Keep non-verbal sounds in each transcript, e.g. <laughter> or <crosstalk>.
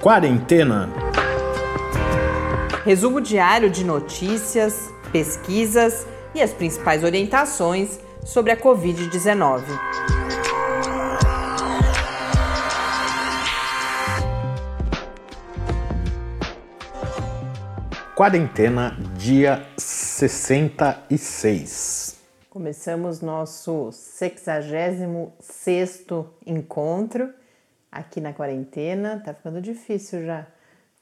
Quarentena. Resumo diário de notícias, pesquisas e as principais orientações sobre a Covid-19. Quarentena, dia 66. Começamos nosso 66 encontro aqui na quarentena. Tá ficando difícil já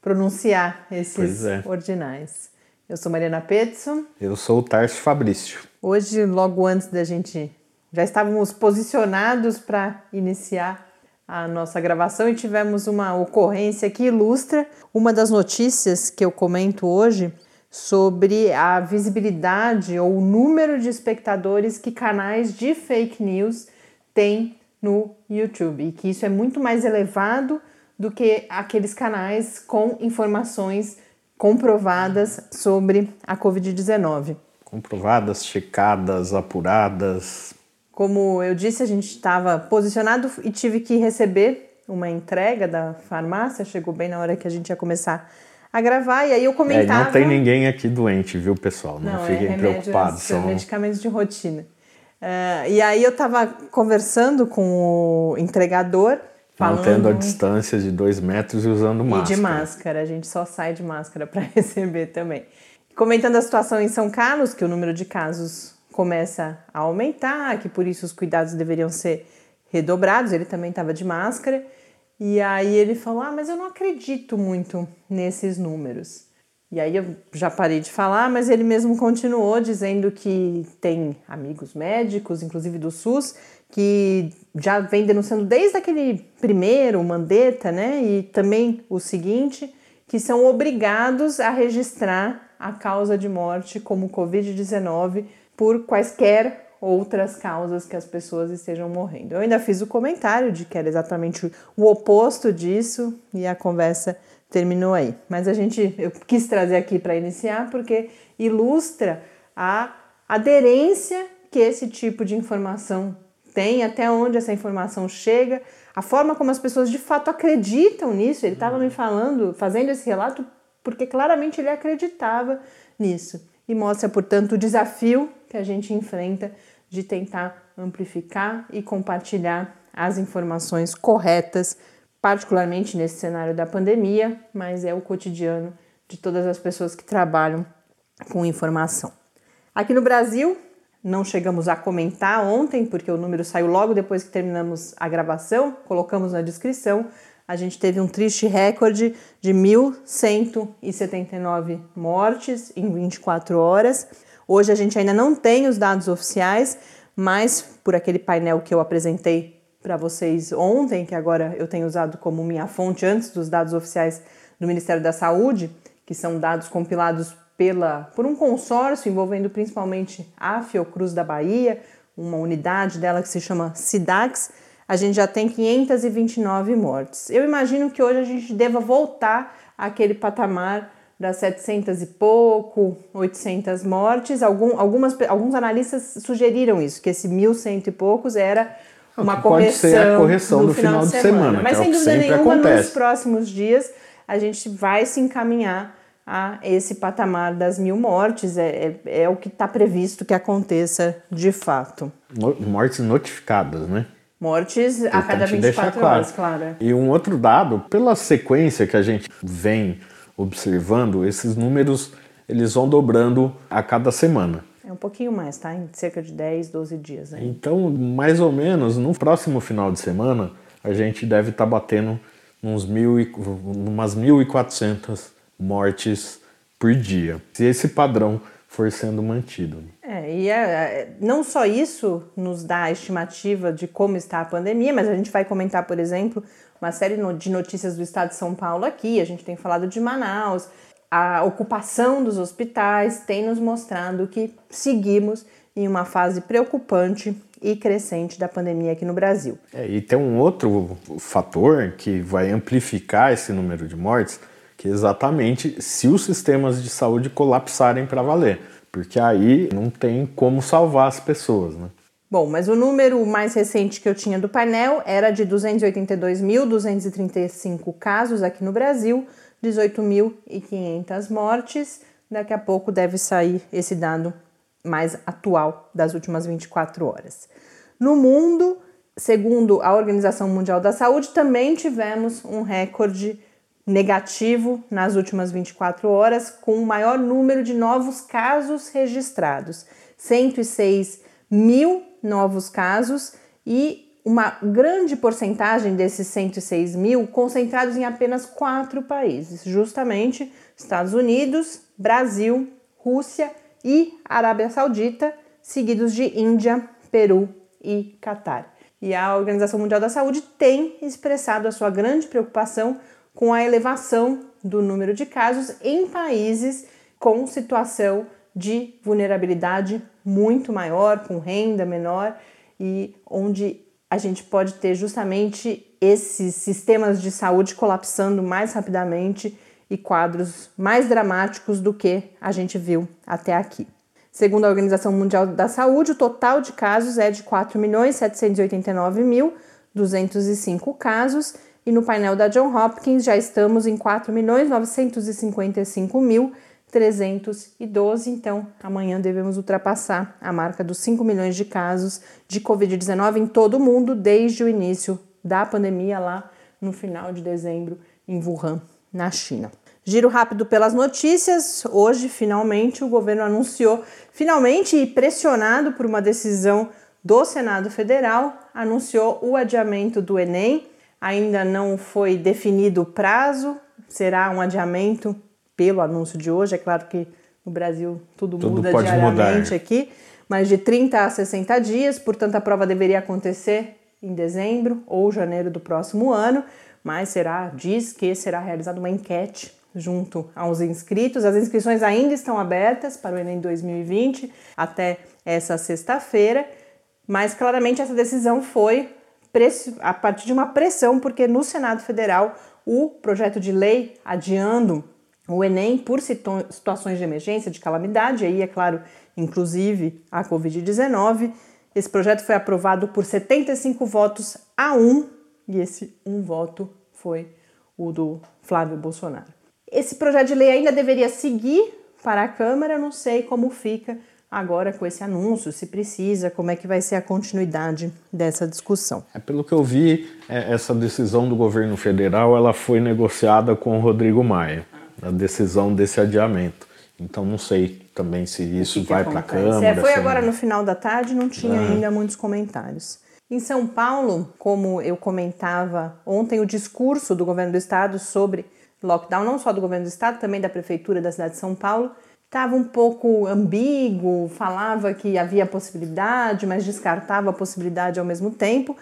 pronunciar esses é. ordinais. Eu sou Mariana Petson. Eu sou o Tarso Fabrício. Hoje, logo antes da gente. Já estávamos posicionados para iniciar a nossa gravação e tivemos uma ocorrência que ilustra uma das notícias que eu comento hoje sobre a visibilidade ou o número de espectadores que canais de fake news têm no YouTube e que isso é muito mais elevado do que aqueles canais com informações comprovadas sobre a Covid-19. Comprovadas, checadas, apuradas, como eu disse, a gente estava posicionado e tive que receber uma entrega da farmácia, chegou bem na hora que a gente ia começar a gravar, e aí eu comentava... É, não tem ninguém aqui doente, viu, pessoal? Não, não é fiquem é preocupados. São medicamentos de rotina. Uh, e aí eu estava conversando com o entregador, Falando... Mantendo a distância de dois metros e usando máscara. E de máscara, a gente só sai de máscara <laughs> para receber também. Comentando a situação em São Carlos, que o número de casos começa a aumentar, que por isso os cuidados deveriam ser redobrados. Ele também estava de máscara. E aí ele falou: Ah, mas eu não acredito muito nesses números. E aí eu já parei de falar, mas ele mesmo continuou dizendo que tem amigos médicos, inclusive do SUS, que já vem denunciando desde aquele primeiro, Mandetta, né? E também o seguinte, que são obrigados a registrar a causa de morte como Covid-19 por quaisquer outras causas que as pessoas estejam morrendo. Eu ainda fiz o comentário de que era exatamente o oposto disso e a conversa terminou aí. Mas a gente eu quis trazer aqui para iniciar porque ilustra a aderência que esse tipo de informação tem, até onde essa informação chega, a forma como as pessoas de fato acreditam nisso. Ele estava me falando, fazendo esse relato porque claramente ele acreditava nisso e mostra, portanto, o desafio que a gente enfrenta de tentar amplificar e compartilhar as informações corretas, particularmente nesse cenário da pandemia, mas é o cotidiano de todas as pessoas que trabalham com informação. Aqui no Brasil, não chegamos a comentar ontem, porque o número saiu logo depois que terminamos a gravação, colocamos na descrição, a gente teve um triste recorde de 1.179 mortes em 24 horas. Hoje a gente ainda não tem os dados oficiais, mas por aquele painel que eu apresentei para vocês ontem, que agora eu tenho usado como minha fonte antes dos dados oficiais do Ministério da Saúde, que são dados compilados pela, por um consórcio envolvendo principalmente a Fiocruz da Bahia, uma unidade dela que se chama SIDAX a gente já tem 529 mortes. Eu imagino que hoje a gente deva voltar àquele patamar das 700 e pouco, 800 mortes. Algum, algumas, alguns analistas sugeriram isso, que esse 1.100 e poucos era uma correção, pode ser a correção do final, de semana. semana Mas é sem dúvida nenhuma, acontece. nos próximos dias a gente vai se encaminhar a esse patamar das mil mortes. É, é, é o que está previsto que aconteça de fato. Mortes notificadas, né? Mortes a cada 24 claro. horas, claro. E um outro dado, pela sequência que a gente vem observando, esses números eles vão dobrando a cada semana. É um pouquinho mais, tá? Em cerca de 10, 12 dias. Né? Então, mais ou menos, no próximo final de semana, a gente deve estar tá batendo uns mil e, umas 1.400 mortes por dia. Se esse padrão for sendo mantido. É, e é, é, não só isso nos dá a estimativa de como está a pandemia, mas a gente vai comentar, por exemplo, uma série de notícias do estado de São Paulo aqui, a gente tem falado de Manaus, a ocupação dos hospitais tem nos mostrado que seguimos em uma fase preocupante e crescente da pandemia aqui no Brasil. É, e tem um outro fator que vai amplificar esse número de mortes, que é exatamente se os sistemas de saúde colapsarem para valer, porque aí não tem como salvar as pessoas, né? Bom, mas o número mais recente que eu tinha do painel era de 282.235 casos aqui no Brasil, 18.500 mortes. Daqui a pouco deve sair esse dado mais atual das últimas 24 horas. No mundo, segundo a Organização Mundial da Saúde, também tivemos um recorde negativo nas últimas 24 horas, com o maior número de novos casos registrados: 106 mil novos casos e uma grande porcentagem desses 106 mil concentrados em apenas quatro países, justamente Estados Unidos, Brasil, Rússia e Arábia Saudita, seguidos de Índia, Peru e Catar. E a Organização Mundial da Saúde tem expressado a sua grande preocupação com a elevação do número de casos em países com situação de vulnerabilidade muito maior, com renda menor e onde a gente pode ter justamente esses sistemas de saúde colapsando mais rapidamente e quadros mais dramáticos do que a gente viu até aqui. Segundo a Organização Mundial da Saúde, o total de casos é de 4.789.205 casos e no painel da John Hopkins já estamos em 4.955.000 312. Então, amanhã devemos ultrapassar a marca dos 5 milhões de casos de Covid-19 em todo o mundo desde o início da pandemia lá no final de dezembro em Wuhan, na China. Giro rápido pelas notícias. Hoje, finalmente, o governo anunciou, finalmente e pressionado por uma decisão do Senado Federal, anunciou o adiamento do Enem. Ainda não foi definido o prazo, será um adiamento pelo anúncio de hoje. É claro que no Brasil tudo, tudo muda diariamente mudar. aqui, mas de 30 a 60 dias, portanto a prova deveria acontecer em dezembro ou janeiro do próximo ano, mas será, diz que será realizada uma enquete junto aos inscritos. As inscrições ainda estão abertas para o Enem 2020 até essa sexta-feira, mas claramente essa decisão foi a partir de uma pressão, porque no Senado Federal o projeto de lei adiando o Enem por situações de emergência, de calamidade, aí é claro, inclusive a Covid-19. Esse projeto foi aprovado por 75 votos a 1 e esse um voto foi o do Flávio Bolsonaro. Esse projeto de lei ainda deveria seguir para a Câmara, não sei como fica agora com esse anúncio, se precisa, como é que vai ser a continuidade dessa discussão. É, pelo que eu vi, é, essa decisão do governo federal ela foi negociada com o Rodrigo Maia a decisão desse adiamento. Então não sei também se isso vai para a Câmara. É, foi agora no final da tarde, não tinha ainda muitos comentários. Em São Paulo, como eu comentava ontem, o discurso do governo do estado sobre lockdown, não só do governo do estado, também da prefeitura da cidade de São Paulo, estava um pouco ambíguo, falava que havia possibilidade, mas descartava a possibilidade ao mesmo tempo.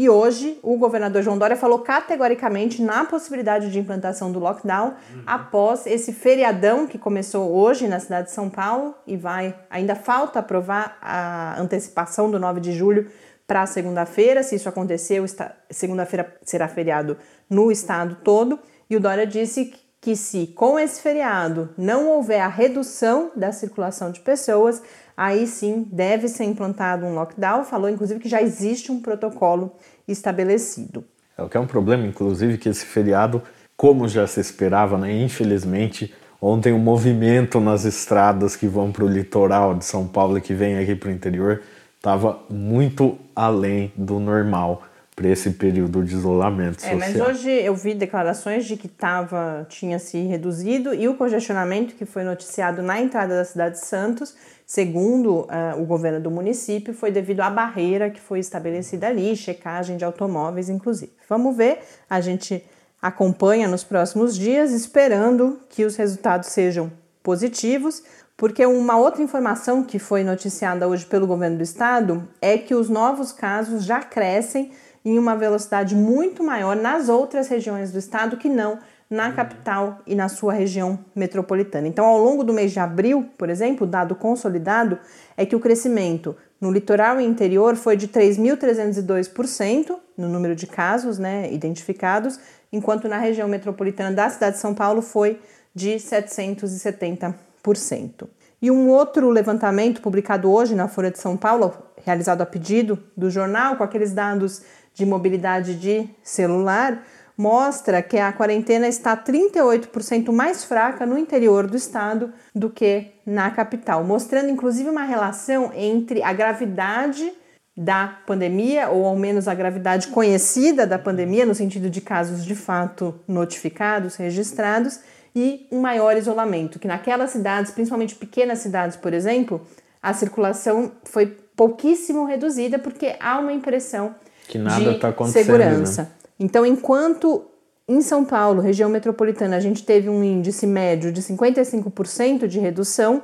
E hoje o governador João Dória falou categoricamente na possibilidade de implantação do lockdown uhum. após esse feriadão que começou hoje na cidade de São Paulo e vai ainda falta aprovar a antecipação do 9 de julho para segunda-feira. Se isso acontecer, segunda-feira será feriado no estado todo. E o Dória disse que se com esse feriado não houver a redução da circulação de pessoas, aí sim deve ser implantado um lockdown. Falou inclusive que já existe um protocolo estabelecido. É o que é um problema, inclusive, que esse feriado, como já se esperava, né, infelizmente, ontem o movimento nas estradas que vão para o litoral de São Paulo e que vem aqui para o interior estava muito além do normal para esse período de isolamento é, Mas hoje eu vi declarações de que tava, tinha se reduzido e o congestionamento que foi noticiado na entrada da cidade de Santos, segundo uh, o governo do município, foi devido à barreira que foi estabelecida ali, checagem de automóveis, inclusive. Vamos ver, a gente acompanha nos próximos dias, esperando que os resultados sejam positivos. Porque uma outra informação que foi noticiada hoje pelo governo do estado é que os novos casos já crescem em uma velocidade muito maior nas outras regiões do estado que não na capital e na sua região metropolitana. Então, ao longo do mês de abril, por exemplo, dado consolidado é que o crescimento no litoral e interior foi de 3.302% no número de casos né, identificados, enquanto na região metropolitana da cidade de São Paulo foi de 770%. E um outro levantamento publicado hoje na Folha de São Paulo, realizado a pedido do jornal, com aqueles dados de mobilidade de celular, mostra que a quarentena está 38% mais fraca no interior do estado do que na capital, mostrando inclusive uma relação entre a gravidade da pandemia, ou ao menos a gravidade conhecida da pandemia, no sentido de casos de fato notificados, registrados, e um maior isolamento, que naquelas cidades, principalmente pequenas cidades, por exemplo, a circulação foi pouquíssimo reduzida porque há uma impressão que nada de tá acontecendo, segurança. Né? Então, enquanto em São Paulo, região metropolitana, a gente teve um índice médio de 55% de redução,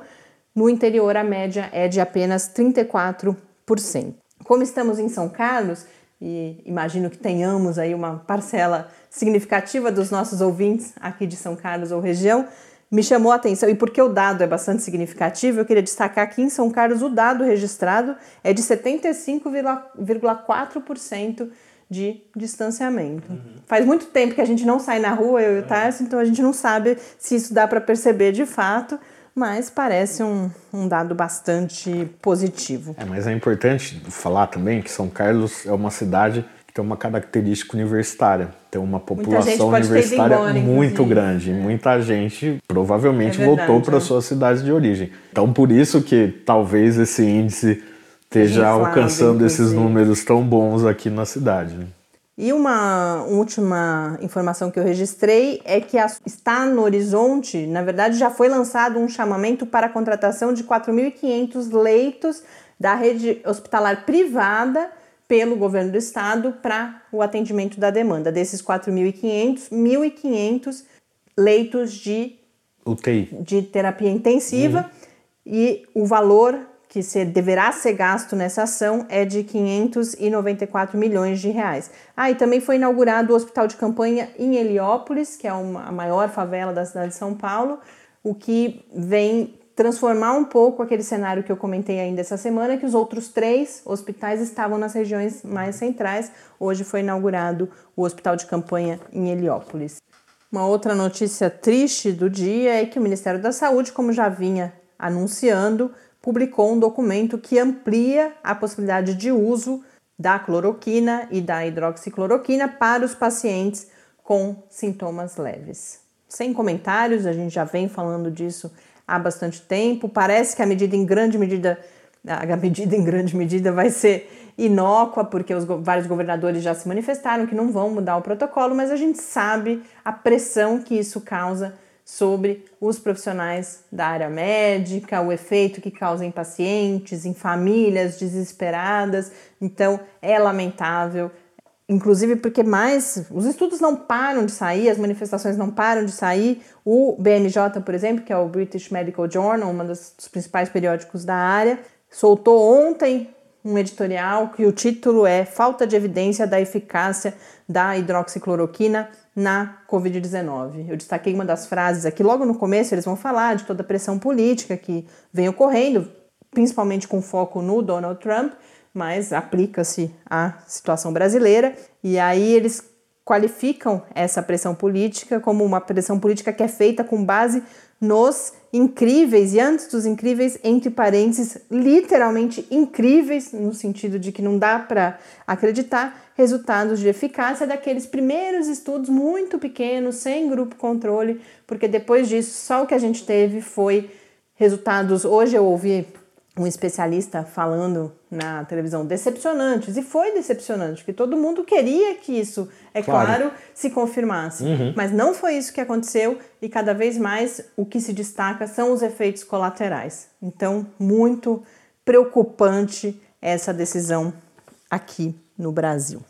no interior a média é de apenas 34%. Como estamos em São Carlos, e imagino que tenhamos aí uma parcela significativa dos nossos ouvintes aqui de São Carlos ou região, me chamou a atenção, e porque o dado é bastante significativo, eu queria destacar que em São Carlos o dado registrado é de 75,4% de distanciamento. Uhum. Faz muito tempo que a gente não sai na rua, eu e o Tarso, então a gente não sabe se isso dá para perceber de fato, mas parece um, um dado bastante positivo. É, mas é importante falar também que São Carlos é uma cidade tem uma característica universitária, tem uma população universitária muito grande, é. muita gente provavelmente é verdade, voltou para é. suas cidades de origem. Então por isso que talvez esse índice esteja alcançando esses números tão bons aqui na cidade. Né? E uma última informação que eu registrei é que está no horizonte, na verdade já foi lançado um chamamento para a contratação de 4.500 leitos da rede hospitalar privada pelo governo do estado para o atendimento da demanda. Desses 4.500, 1.500 leitos de UTI, de terapia intensiva uhum. e o valor que se, deverá ser gasto nessa ação é de 594 milhões de reais. Ah, e também foi inaugurado o hospital de campanha em Heliópolis, que é uma, a maior favela da cidade de São Paulo, o que vem transformar um pouco aquele cenário que eu comentei ainda essa semana, que os outros três hospitais estavam nas regiões mais centrais. Hoje foi inaugurado o hospital de campanha em Heliópolis. Uma outra notícia triste do dia é que o Ministério da Saúde, como já vinha anunciando, publicou um documento que amplia a possibilidade de uso da cloroquina e da hidroxicloroquina para os pacientes com sintomas leves. Sem comentários, a gente já vem falando disso há bastante tempo. Parece que a medida em grande medida, a medida em grande medida vai ser inócua, porque os vários governadores já se manifestaram que não vão mudar o protocolo, mas a gente sabe a pressão que isso causa sobre os profissionais da área médica, o efeito que causa em pacientes, em famílias desesperadas. Então, é lamentável, inclusive porque mais os estudos não param de sair, as manifestações não param de sair. O BMJ, por exemplo, que é o British Medical Journal, um dos principais periódicos da área, soltou ontem um editorial que o título é Falta de evidência da eficácia da hidroxicloroquina na Covid-19. Eu destaquei uma das frases aqui, logo no começo eles vão falar de toda a pressão política que vem ocorrendo, principalmente com foco no Donald Trump, mas aplica-se à situação brasileira, e aí eles qualificam essa pressão política como uma pressão política que é feita com base nos incríveis e antes dos incríveis, entre parênteses, literalmente incríveis, no sentido de que não dá para acreditar, resultados de eficácia daqueles primeiros estudos muito pequenos, sem grupo controle, porque depois disso só o que a gente teve foi resultados. Hoje eu ouvi um especialista falando na televisão decepcionantes e foi decepcionante porque todo mundo queria que isso é claro, claro se confirmasse. Uhum. mas não foi isso que aconteceu e cada vez mais o que se destaca são os efeitos colaterais. Então muito preocupante essa decisão aqui no Brasil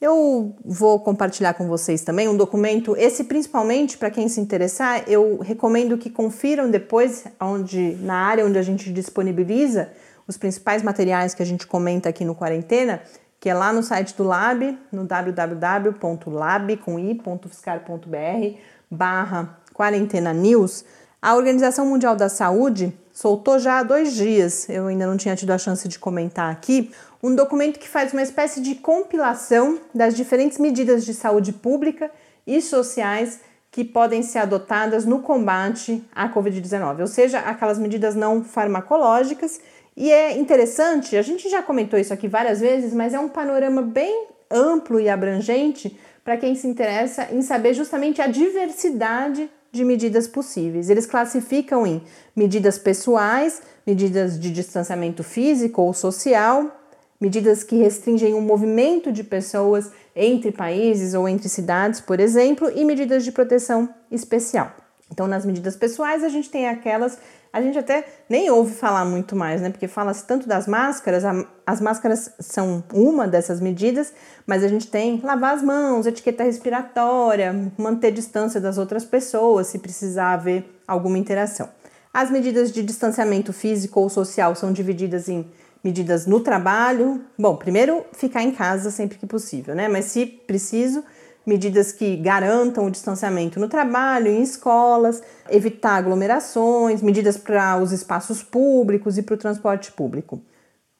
eu vou compartilhar com vocês também um documento, esse principalmente para quem se interessar, eu recomendo que confiram depois onde na área onde a gente disponibiliza os principais materiais que a gente comenta aqui no quarentena, que é lá no site do Lab, no www.lab.fiscar.br barra quarentena news. A Organização Mundial da Saúde soltou já há dois dias, eu ainda não tinha tido a chance de comentar aqui, um documento que faz uma espécie de compilação das diferentes medidas de saúde pública e sociais que podem ser adotadas no combate à Covid-19, ou seja, aquelas medidas não farmacológicas. E é interessante, a gente já comentou isso aqui várias vezes, mas é um panorama bem amplo e abrangente para quem se interessa em saber justamente a diversidade de medidas possíveis. Eles classificam em medidas pessoais, medidas de distanciamento físico ou social, medidas que restringem o movimento de pessoas entre países ou entre cidades, por exemplo, e medidas de proteção especial. Então, nas medidas pessoais, a gente tem aquelas, a gente até nem ouve falar muito mais, né? Porque fala-se tanto das máscaras, as máscaras são uma dessas medidas, mas a gente tem lavar as mãos, etiqueta respiratória, manter distância das outras pessoas, se precisar haver alguma interação. As medidas de distanciamento físico ou social são divididas em medidas no trabalho. Bom, primeiro ficar em casa sempre que possível, né? Mas se preciso, medidas que garantam o distanciamento no trabalho, em escolas, evitar aglomerações, medidas para os espaços públicos e para o transporte público.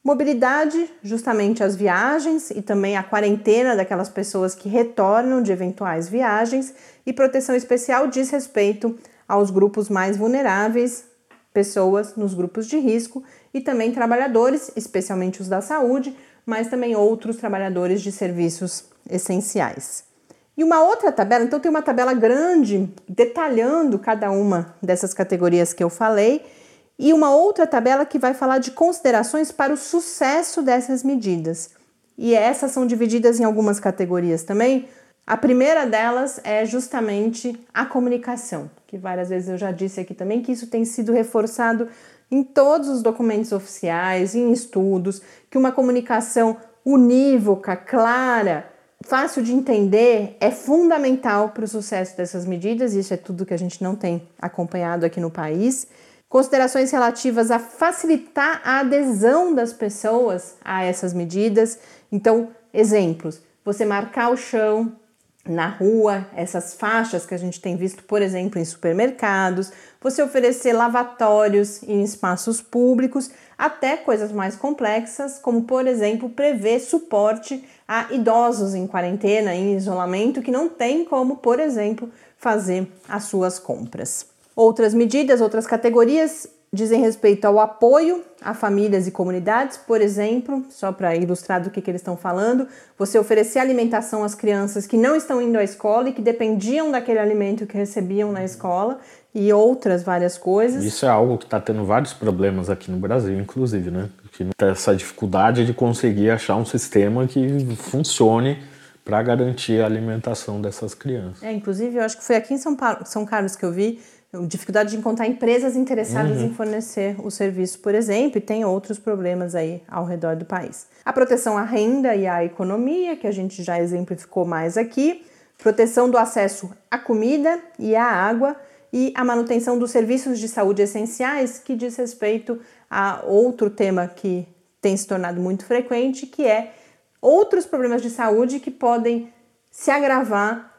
Mobilidade, justamente as viagens e também a quarentena daquelas pessoas que retornam de eventuais viagens, e proteção especial diz respeito aos grupos mais vulneráveis, pessoas nos grupos de risco e também trabalhadores, especialmente os da saúde, mas também outros trabalhadores de serviços essenciais. E uma outra tabela, então tem uma tabela grande detalhando cada uma dessas categorias que eu falei, e uma outra tabela que vai falar de considerações para o sucesso dessas medidas. E essas são divididas em algumas categorias também, a primeira delas é justamente a comunicação, que várias vezes eu já disse aqui também que isso tem sido reforçado em todos os documentos oficiais, em estudos, que uma comunicação unívoca, clara, fácil de entender é fundamental para o sucesso dessas medidas, isso é tudo que a gente não tem acompanhado aqui no país. Considerações relativas a facilitar a adesão das pessoas a essas medidas. Então, exemplos: você marcar o chão na rua, essas faixas que a gente tem visto, por exemplo, em supermercados, você oferecer lavatórios em espaços públicos, até coisas mais complexas, como por exemplo, prever suporte a idosos em quarentena, em isolamento, que não tem como, por exemplo, fazer as suas compras. Outras medidas, outras categorias dizem respeito ao apoio a famílias e comunidades, por exemplo, só para ilustrar do que, que eles estão falando, você oferecer alimentação às crianças que não estão indo à escola e que dependiam daquele alimento que recebiam na escola e outras várias coisas. Isso é algo que está tendo vários problemas aqui no Brasil, inclusive, né? Que tem essa dificuldade de conseguir achar um sistema que funcione para garantir a alimentação dessas crianças. É, inclusive, eu acho que foi aqui em São, Paulo, São Carlos que eu vi dificuldade de encontrar empresas interessadas uhum. em fornecer o serviço, por exemplo, e tem outros problemas aí ao redor do país. A proteção à renda e à economia, que a gente já exemplificou mais aqui, proteção do acesso à comida e à água e a manutenção dos serviços de saúde essenciais, que diz respeito a outro tema que tem se tornado muito frequente, que é outros problemas de saúde que podem se agravar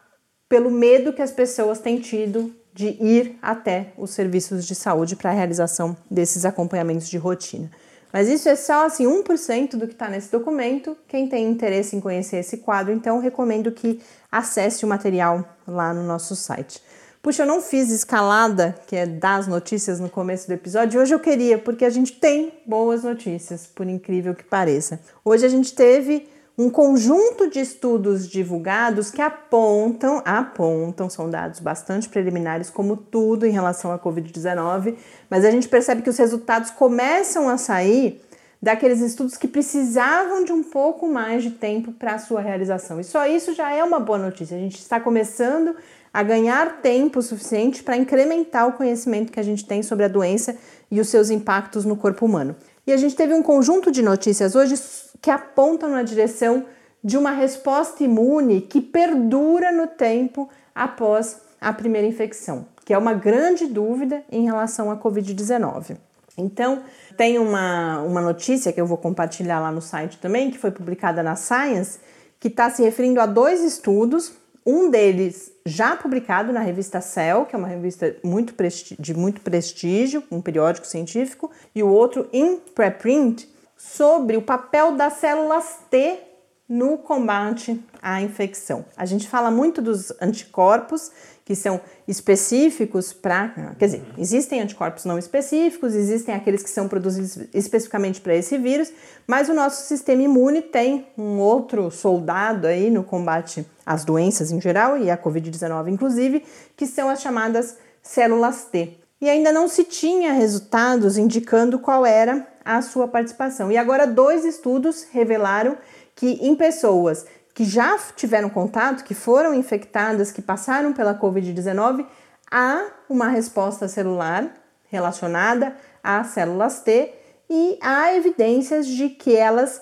pelo medo que as pessoas têm tido de ir até os serviços de saúde para a realização desses acompanhamentos de rotina. Mas isso é só assim 1% do que está nesse documento. Quem tem interesse em conhecer esse quadro, então recomendo que acesse o material lá no nosso site. Puxa, eu não fiz escalada, que é das notícias no começo do episódio. Hoje eu queria, porque a gente tem boas notícias, por incrível que pareça. Hoje a gente teve um conjunto de estudos divulgados que apontam, apontam, são dados bastante preliminares, como tudo em relação à Covid-19, mas a gente percebe que os resultados começam a sair daqueles estudos que precisavam de um pouco mais de tempo para a sua realização. E só isso já é uma boa notícia. A gente está começando a ganhar tempo suficiente para incrementar o conhecimento que a gente tem sobre a doença e os seus impactos no corpo humano. E a gente teve um conjunto de notícias hoje que apontam na direção de uma resposta imune que perdura no tempo após a primeira infecção, que é uma grande dúvida em relação à Covid-19. Então, tem uma, uma notícia que eu vou compartilhar lá no site também, que foi publicada na Science, que está se referindo a dois estudos, um deles já publicado na revista Cell, que é uma revista muito de muito prestígio, um periódico científico, e o outro em preprint, sobre o papel das células T no combate à infecção. A gente fala muito dos anticorpos que são específicos para. Quer dizer, existem anticorpos não específicos, existem aqueles que são produzidos especificamente para esse vírus, mas o nosso sistema imune tem um outro soldado aí no combate às doenças em geral, e a Covid-19 inclusive, que são as chamadas células T. E ainda não se tinha resultados indicando qual era a sua participação. E agora, dois estudos revelaram que em pessoas que já tiveram contato, que foram infectadas, que passaram pela Covid-19, há uma resposta celular relacionada às células T e há evidências de que elas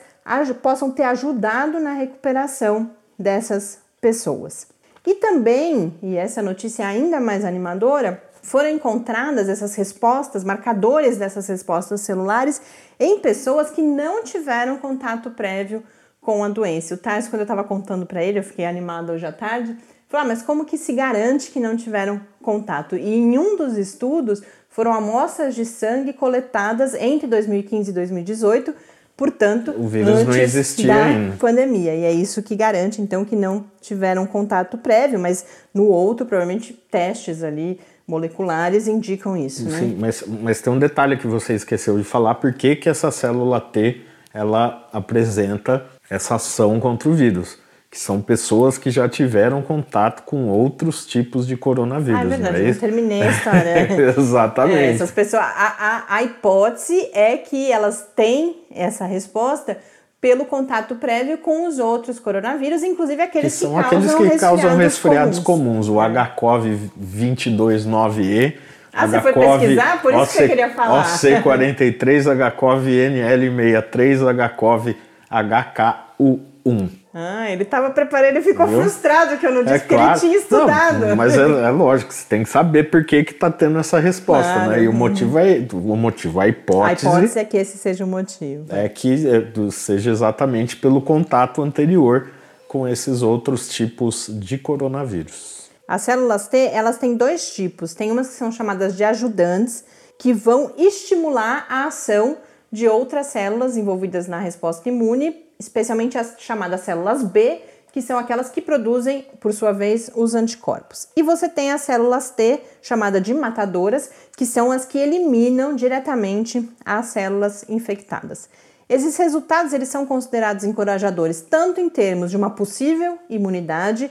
possam ter ajudado na recuperação dessas pessoas. E também, e essa notícia é ainda mais animadora, foram encontradas essas respostas, marcadores dessas respostas celulares em pessoas que não tiveram contato prévio com a doença. O Tarso, quando eu estava contando para ele, eu fiquei animada hoje à tarde, falou: ah, mas como que se garante que não tiveram contato? E em um dos estudos foram amostras de sangue coletadas entre 2015 e 2018, portanto, o vírus antes não existia da ainda. pandemia. E é isso que garante, então, que não tiveram contato prévio, mas no outro, provavelmente, testes ali moleculares indicam isso. Né? Sim, mas, mas tem um detalhe que você esqueceu de falar, por que, que essa célula T ela apresenta essa ação contra o vírus, que são pessoas que já tiveram contato com outros tipos de coronavírus. Ah, é verdade, não é eu terminei a <laughs> história. <laughs> Exatamente. É, essas pessoas, a, a, a hipótese é que elas têm essa resposta pelo contato prévio com os outros coronavírus, inclusive aqueles que, são que aqueles que causam resfriados comuns, comuns o HCOV 229E. Ah, você foi pesquisar? Por isso OC, que eu queria falar. OC43, HCOV NL63, HCOV HKU1. Ah, ele estava preparando, ele ficou Viu? frustrado que eu não disse é que claro. ele tinha estudado. Não, mas é, é, lógico, você tem que saber por que está tendo essa resposta, claro. né? E o motivo é o motivo, a hipótese. A hipótese é que esse seja o motivo. É que é, seja exatamente pelo contato anterior com esses outros tipos de coronavírus. As células T, elas têm dois tipos. Tem umas que são chamadas de ajudantes, que vão estimular a ação de outras células envolvidas na resposta imune, especialmente as chamadas células B, que são aquelas que produzem, por sua vez, os anticorpos. E você tem as células T, chamadas de matadoras, que são as que eliminam diretamente as células infectadas. Esses resultados eles são considerados encorajadores tanto em termos de uma possível imunidade,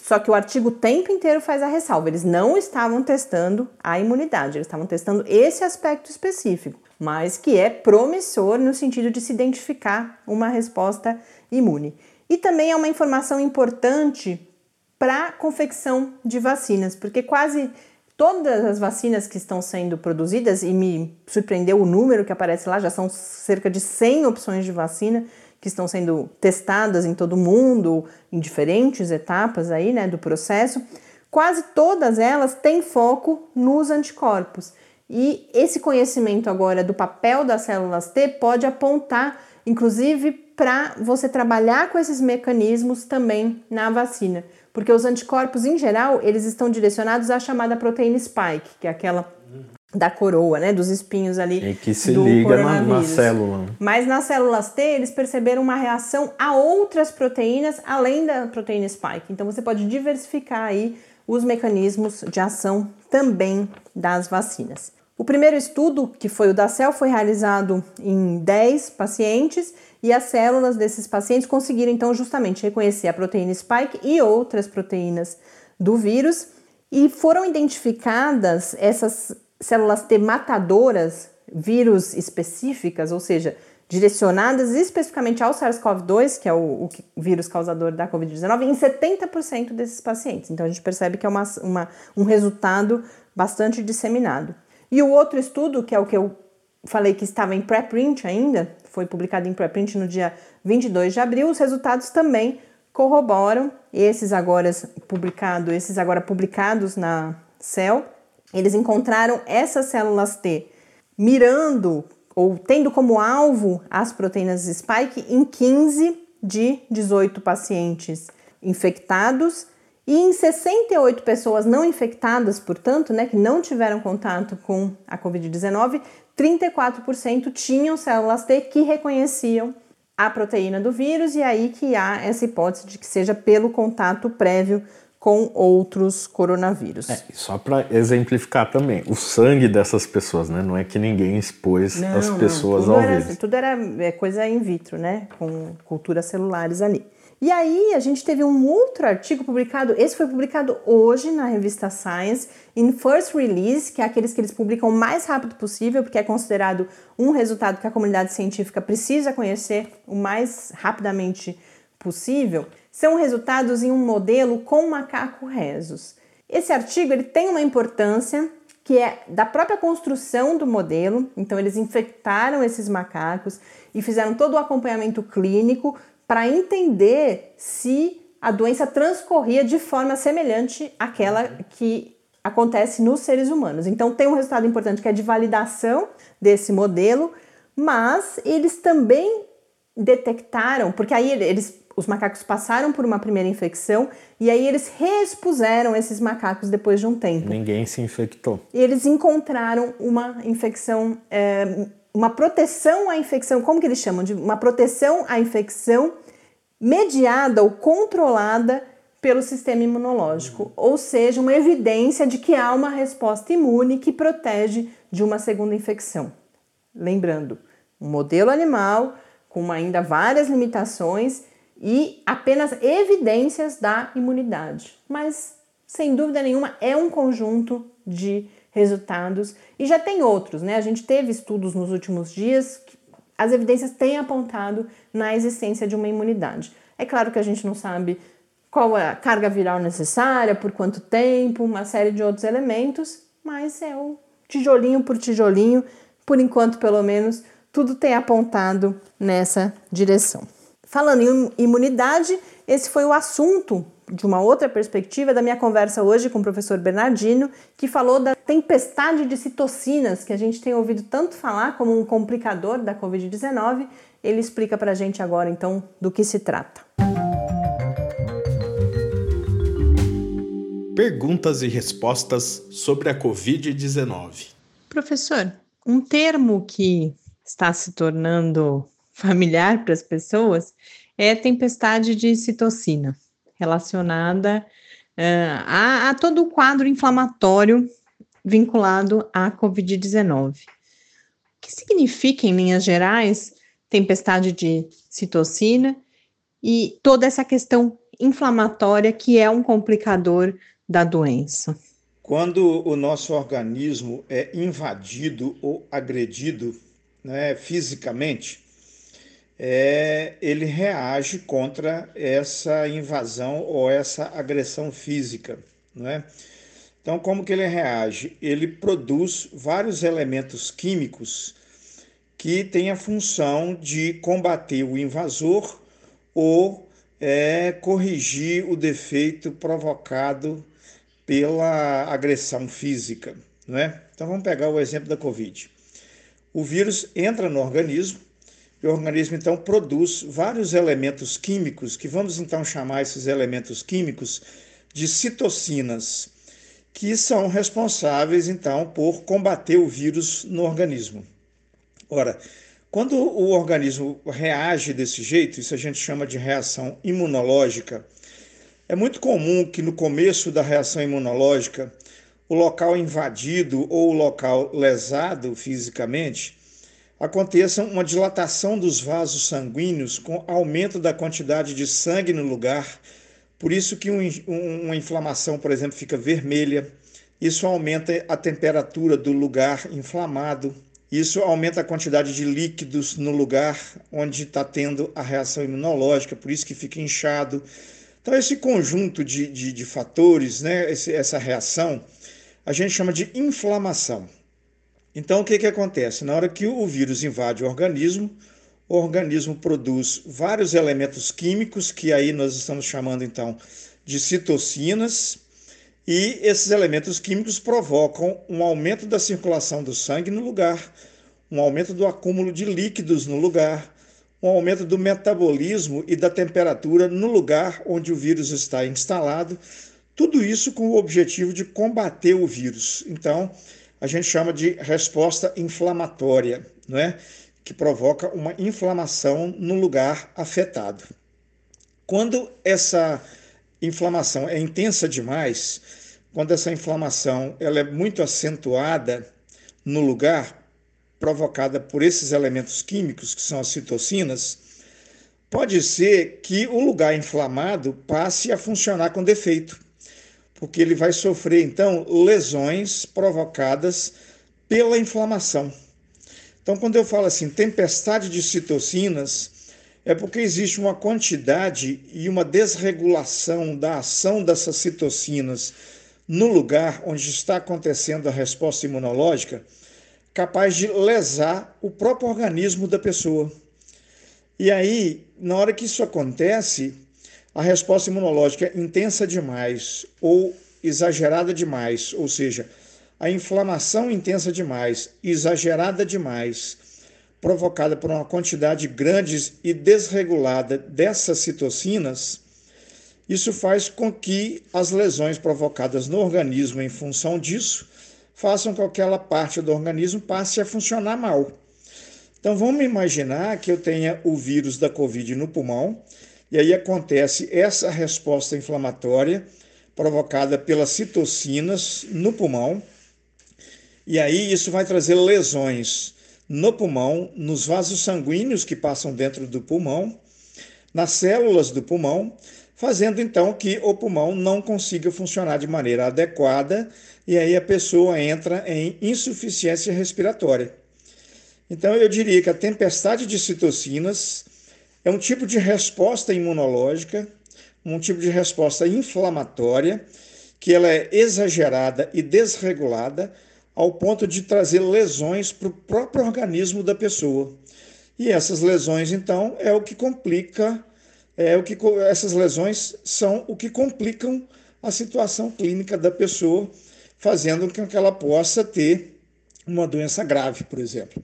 só que o artigo o tempo inteiro faz a ressalva, eles não estavam testando a imunidade, eles estavam testando esse aspecto específico mas que é promissor no sentido de se identificar uma resposta imune. E também é uma informação importante para a confecção de vacinas, porque quase todas as vacinas que estão sendo produzidas, e me surpreendeu o número que aparece lá, já são cerca de 100 opções de vacina que estão sendo testadas em todo o mundo, em diferentes etapas aí, né, do processo. Quase todas elas têm foco nos anticorpos. E esse conhecimento agora do papel das células T pode apontar, inclusive, para você trabalhar com esses mecanismos também na vacina, porque os anticorpos em geral eles estão direcionados à chamada proteína spike, que é aquela da coroa, né, dos espinhos ali e que se liga na, na, célula. Mas nas células T eles perceberam uma reação a outras proteínas além da proteína spike. Então você pode diversificar aí os mecanismos de ação também das vacinas. O primeiro estudo, que foi o da CEL, foi realizado em 10 pacientes e as células desses pacientes conseguiram então justamente reconhecer a proteína spike e outras proteínas do vírus e foram identificadas essas células T matadoras, vírus específicas, ou seja, direcionadas especificamente ao SARS-CoV-2, que é o, o, vírus causador da Covid-19, em 70% desses pacientes. Então a gente percebe que é uma, uma, um resultado bastante disseminado. E o outro estudo, que é o que eu falei que estava em preprint ainda, foi publicado em preprint no dia 22 de abril, os resultados também corroboram esses agora publicados, esses agora publicados na Cell, eles encontraram essas células T mirando ou tendo como alvo as proteínas spike em 15 de 18 pacientes infectados e em 68 pessoas não infectadas, portanto, né, que não tiveram contato com a Covid-19, 34% tinham células T que reconheciam a proteína do vírus e aí que há essa hipótese de que seja pelo contato prévio com outros coronavírus. É, só para exemplificar também, o sangue dessas pessoas, né? Não é que ninguém expôs não, as pessoas não, ao era, vírus. Tudo era é, coisa in vitro, né? Com culturas celulares ali. E aí a gente teve um outro artigo publicado, esse foi publicado hoje na revista Science, in first release, que é aqueles que eles publicam o mais rápido possível, porque é considerado um resultado que a comunidade científica precisa conhecer o mais rapidamente possível. São resultados em um modelo com macaco rezos. Esse artigo ele tem uma importância que é da própria construção do modelo. Então, eles infectaram esses macacos e fizeram todo o acompanhamento clínico para entender se a doença transcorria de forma semelhante àquela que acontece nos seres humanos. Então, tem um resultado importante que é de validação desse modelo, mas eles também detectaram, porque aí eles, os macacos passaram por uma primeira infecção e aí eles reexpuseram esses macacos depois de um tempo. Ninguém se infectou. E eles encontraram uma infecção. É, uma proteção à infecção, como que eles chamam? De uma proteção à infecção mediada ou controlada pelo sistema imunológico, ou seja, uma evidência de que há uma resposta imune que protege de uma segunda infecção. Lembrando, um modelo animal com ainda várias limitações e apenas evidências da imunidade, mas sem dúvida nenhuma é um conjunto de resultados. E já tem outros, né? A gente teve estudos nos últimos dias que as evidências têm apontado na existência de uma imunidade. É claro que a gente não sabe qual é a carga viral necessária, por quanto tempo, uma série de outros elementos, mas é o tijolinho por tijolinho, por enquanto, pelo menos, tudo tem apontado nessa direção. Falando em imunidade, esse foi o assunto de uma outra perspectiva da minha conversa hoje com o professor Bernardino, que falou da tempestade de citocinas, que a gente tem ouvido tanto falar como um complicador da Covid-19. Ele explica para a gente agora, então, do que se trata. Perguntas e respostas sobre a Covid-19. Professor, um termo que está se tornando familiar para as pessoas é tempestade de citocina relacionada uh, a, a todo o quadro inflamatório vinculado à Covid-19. O que significa, em linhas gerais, tempestade de citocina e toda essa questão inflamatória que é um complicador da doença? Quando o nosso organismo é invadido ou agredido né, fisicamente, é, ele reage contra essa invasão ou essa agressão física, não é? Então, como que ele reage? Ele produz vários elementos químicos que têm a função de combater o invasor ou é, corrigir o defeito provocado pela agressão física, não é? Então, vamos pegar o exemplo da Covid. O vírus entra no organismo o organismo então produz vários elementos químicos, que vamos então chamar esses elementos químicos de citocinas, que são responsáveis então por combater o vírus no organismo. Ora, quando o organismo reage desse jeito, isso a gente chama de reação imunológica. É muito comum que no começo da reação imunológica, o local invadido ou o local lesado fisicamente aconteça uma dilatação dos vasos sanguíneos com aumento da quantidade de sangue no lugar. Por isso que um, uma inflamação, por exemplo, fica vermelha. Isso aumenta a temperatura do lugar inflamado. Isso aumenta a quantidade de líquidos no lugar onde está tendo a reação imunológica, por isso que fica inchado. Então, esse conjunto de, de, de fatores, né, esse, essa reação, a gente chama de inflamação. Então, o que, que acontece? Na hora que o vírus invade o organismo, o organismo produz vários elementos químicos, que aí nós estamos chamando então de citocinas, e esses elementos químicos provocam um aumento da circulação do sangue no lugar, um aumento do acúmulo de líquidos no lugar, um aumento do metabolismo e da temperatura no lugar onde o vírus está instalado, tudo isso com o objetivo de combater o vírus. Então, a gente chama de resposta inflamatória, não é? que provoca uma inflamação no lugar afetado. Quando essa inflamação é intensa demais, quando essa inflamação ela é muito acentuada no lugar provocada por esses elementos químicos que são as citocinas, pode ser que o lugar inflamado passe a funcionar com defeito, porque ele vai sofrer então lesões provocadas pela inflamação. Então, quando eu falo assim, tempestade de citocinas, é porque existe uma quantidade e uma desregulação da ação dessas citocinas no lugar onde está acontecendo a resposta imunológica, capaz de lesar o próprio organismo da pessoa. E aí, na hora que isso acontece, a resposta imunológica é intensa demais ou exagerada demais, ou seja, a inflamação intensa demais, exagerada demais, provocada por uma quantidade grande e desregulada dessas citocinas, isso faz com que as lesões provocadas no organismo em função disso façam com que aquela parte do organismo passe a funcionar mal. Então vamos imaginar que eu tenha o vírus da Covid no pulmão, e aí acontece essa resposta inflamatória provocada pelas citocinas no pulmão, e aí isso vai trazer lesões no pulmão, nos vasos sanguíneos que passam dentro do pulmão, nas células do pulmão, fazendo então que o pulmão não consiga funcionar de maneira adequada e aí a pessoa entra em insuficiência respiratória. Então eu diria que a tempestade de citocinas é um tipo de resposta imunológica, um tipo de resposta inflamatória que ela é exagerada e desregulada ao ponto de trazer lesões para o próprio organismo da pessoa. E essas lesões, então, é o que complica, é o que essas lesões são o que complicam a situação clínica da pessoa, fazendo com que ela possa ter uma doença grave, por exemplo.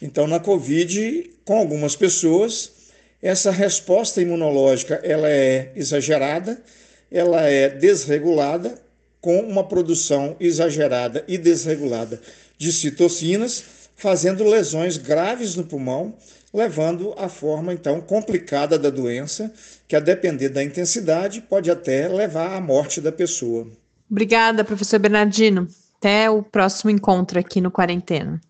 Então, na COVID, com algumas pessoas, essa resposta imunológica ela é exagerada, ela é desregulada, com uma produção exagerada e desregulada de citocinas, fazendo lesões graves no pulmão, levando à forma então complicada da doença, que a depender da intensidade pode até levar à morte da pessoa. Obrigada, professor Bernardino. Até o próximo encontro aqui no Quarentena.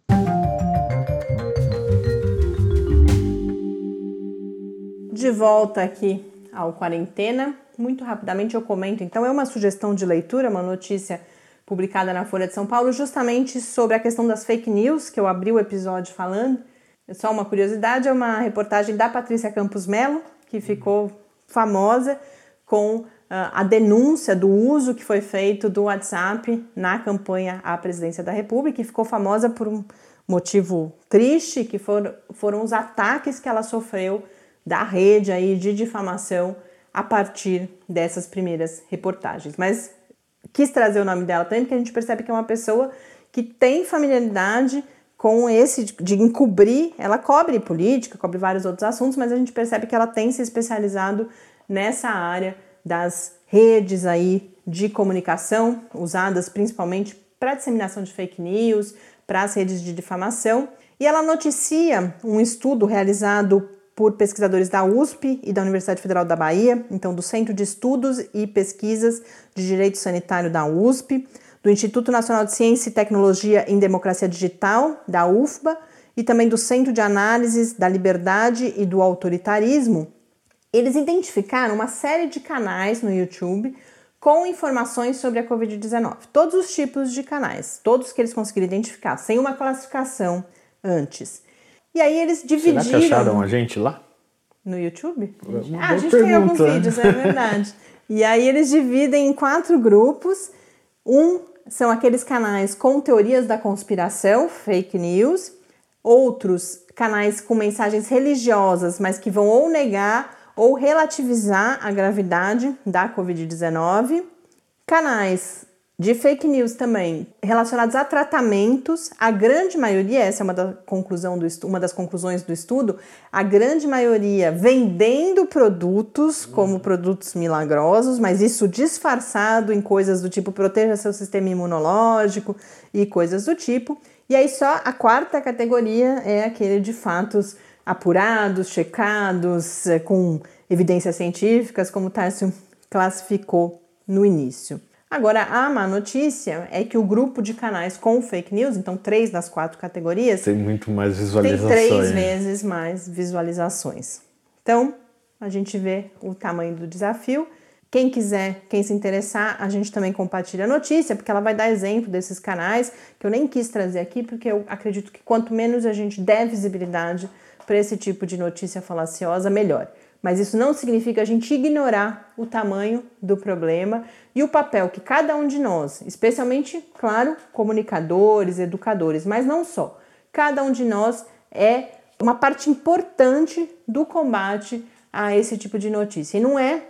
De volta aqui ao Quarentena. Muito rapidamente eu comento, então, é uma sugestão de leitura, uma notícia publicada na Folha de São Paulo, justamente sobre a questão das fake news, que eu abri o episódio falando. É só uma curiosidade, é uma reportagem da Patrícia Campos Melo, que ficou famosa com uh, a denúncia do uso que foi feito do WhatsApp na campanha à presidência da República, e ficou famosa por um motivo triste, que foram, foram os ataques que ela sofreu da rede aí de difamação a partir dessas primeiras reportagens. Mas quis trazer o nome dela também porque a gente percebe que é uma pessoa que tem familiaridade com esse de encobrir, ela cobre política, cobre vários outros assuntos, mas a gente percebe que ela tem se especializado nessa área das redes aí de comunicação, usadas principalmente para disseminação de fake news, para as redes de difamação. E ela noticia um estudo realizado por pesquisadores da USP e da Universidade Federal da Bahia, então do Centro de Estudos e Pesquisas de Direito Sanitário da USP, do Instituto Nacional de Ciência e Tecnologia em Democracia Digital, da UFBA, e também do Centro de Análises da Liberdade e do Autoritarismo, eles identificaram uma série de canais no YouTube com informações sobre a Covid-19. Todos os tipos de canais, todos que eles conseguiram identificar, sem uma classificação antes. E aí eles dividiram. Será que acharam a gente lá? No YouTube? ah, a gente pergunta. tem alguns vídeos, é <laughs> verdade. e aí eles dividem em quatro grupos. Um são aqueles canais com teorias da conspiração, fake news. Outros canais com mensagens religiosas, mas que vão ou negar ou relativizar a gravidade da Covid-19. Canais de fake news também relacionados a tratamentos, a grande maioria, essa é uma, da conclusão do, uma das conclusões do estudo, a grande maioria vendendo produtos como produtos milagrosos, mas isso disfarçado em coisas do tipo proteja seu sistema imunológico e coisas do tipo. E aí só a quarta categoria é aquele de fatos apurados, checados, é, com evidências científicas, como o Tarso classificou no início. Agora, a má notícia é que o grupo de canais com fake news, então três das quatro categorias, tem muito mais visualizações. Tem três vezes mais visualizações. Então, a gente vê o tamanho do desafio. Quem quiser, quem se interessar, a gente também compartilha a notícia, porque ela vai dar exemplo desses canais que eu nem quis trazer aqui, porque eu acredito que quanto menos a gente der visibilidade para esse tipo de notícia falaciosa, melhor. Mas isso não significa a gente ignorar o tamanho do problema e o papel que cada um de nós, especialmente, claro, comunicadores, educadores, mas não só, cada um de nós é uma parte importante do combate a esse tipo de notícia. E não é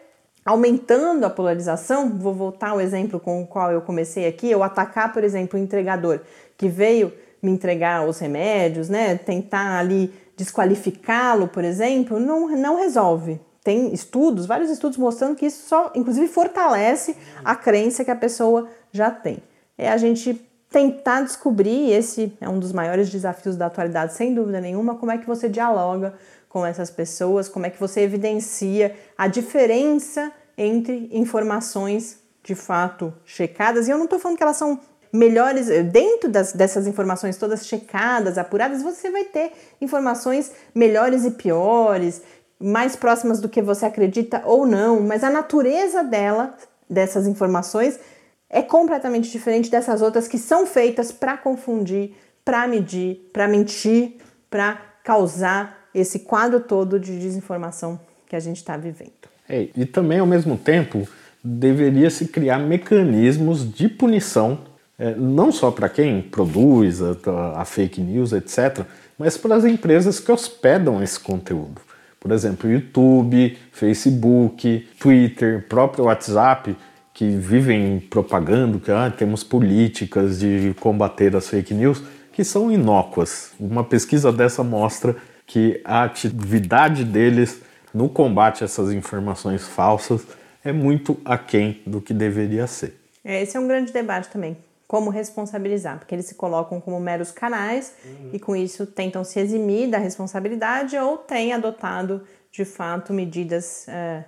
aumentando a polarização, vou voltar ao exemplo com o qual eu comecei aqui, eu atacar, por exemplo, o entregador que veio me entregar os remédios, né, tentar ali desqualificá-lo, por exemplo, não, não resolve. Tem estudos, vários estudos mostrando que isso só, inclusive, fortalece a crença que a pessoa já tem. É a gente tentar descobrir, esse é um dos maiores desafios da atualidade, sem dúvida nenhuma, como é que você dialoga com essas pessoas, como é que você evidencia a diferença entre informações de fato checadas. E eu não estou falando que elas são melhores, eh, dentro das, dessas informações todas checadas, apuradas, você vai ter informações melhores e piores, mais próximas do que você acredita ou não, mas a natureza dela, dessas informações, é completamente diferente dessas outras que são feitas para confundir, para medir, para mentir, para causar esse quadro todo de desinformação que a gente está vivendo. É, e também, ao mesmo tempo, deveria se criar mecanismos de punição é, não só para quem produz a, a, fake news, etc., mas para as empresas que hospedam esse conteúdo. Por exemplo, YouTube, Facebook, Twitter, próprio WhatsApp, que vivem propagando que ah, temos políticas de combater as fake news que são inócuas. Uma pesquisa dessa mostra que a atividade deles no combate a essas informações falsas é muito aquém do que deveria ser. É, esse é um grande debate também como responsabilizar, porque eles se colocam como meros canais uhum. e com isso tentam se eximir da responsabilidade ou têm adotado de fato medidas uh,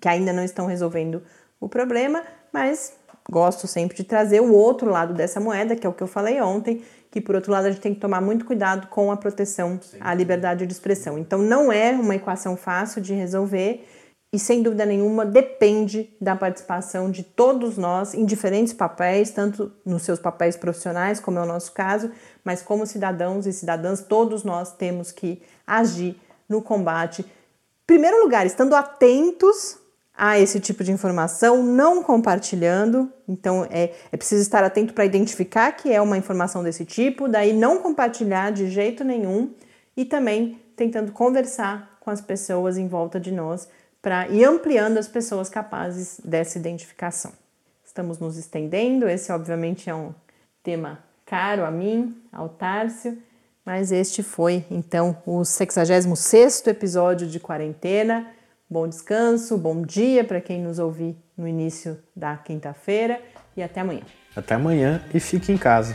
que ainda não estão resolvendo o problema, mas gosto sempre de trazer o outro lado dessa moeda, que é o que eu falei ontem, que por outro lado a gente tem que tomar muito cuidado com a proteção Sim. à liberdade de expressão. Então não é uma equação fácil de resolver e sem dúvida nenhuma depende da participação de todos nós em diferentes papéis, tanto nos seus papéis profissionais, como é o nosso caso, mas como cidadãos e cidadãs, todos nós temos que agir no combate. Em primeiro lugar, estando atentos a esse tipo de informação, não compartilhando. Então é, é preciso estar atento para identificar que é uma informação desse tipo, daí não compartilhar de jeito nenhum e também tentando conversar com as pessoas em volta de nós para ir ampliando as pessoas capazes dessa identificação. Estamos nos estendendo, esse obviamente é um tema caro a mim, ao Tárcio, mas este foi então o 66º episódio de quarentena. Bom descanso, bom dia para quem nos ouvir no início da quinta-feira e até amanhã. Até amanhã e fique em casa.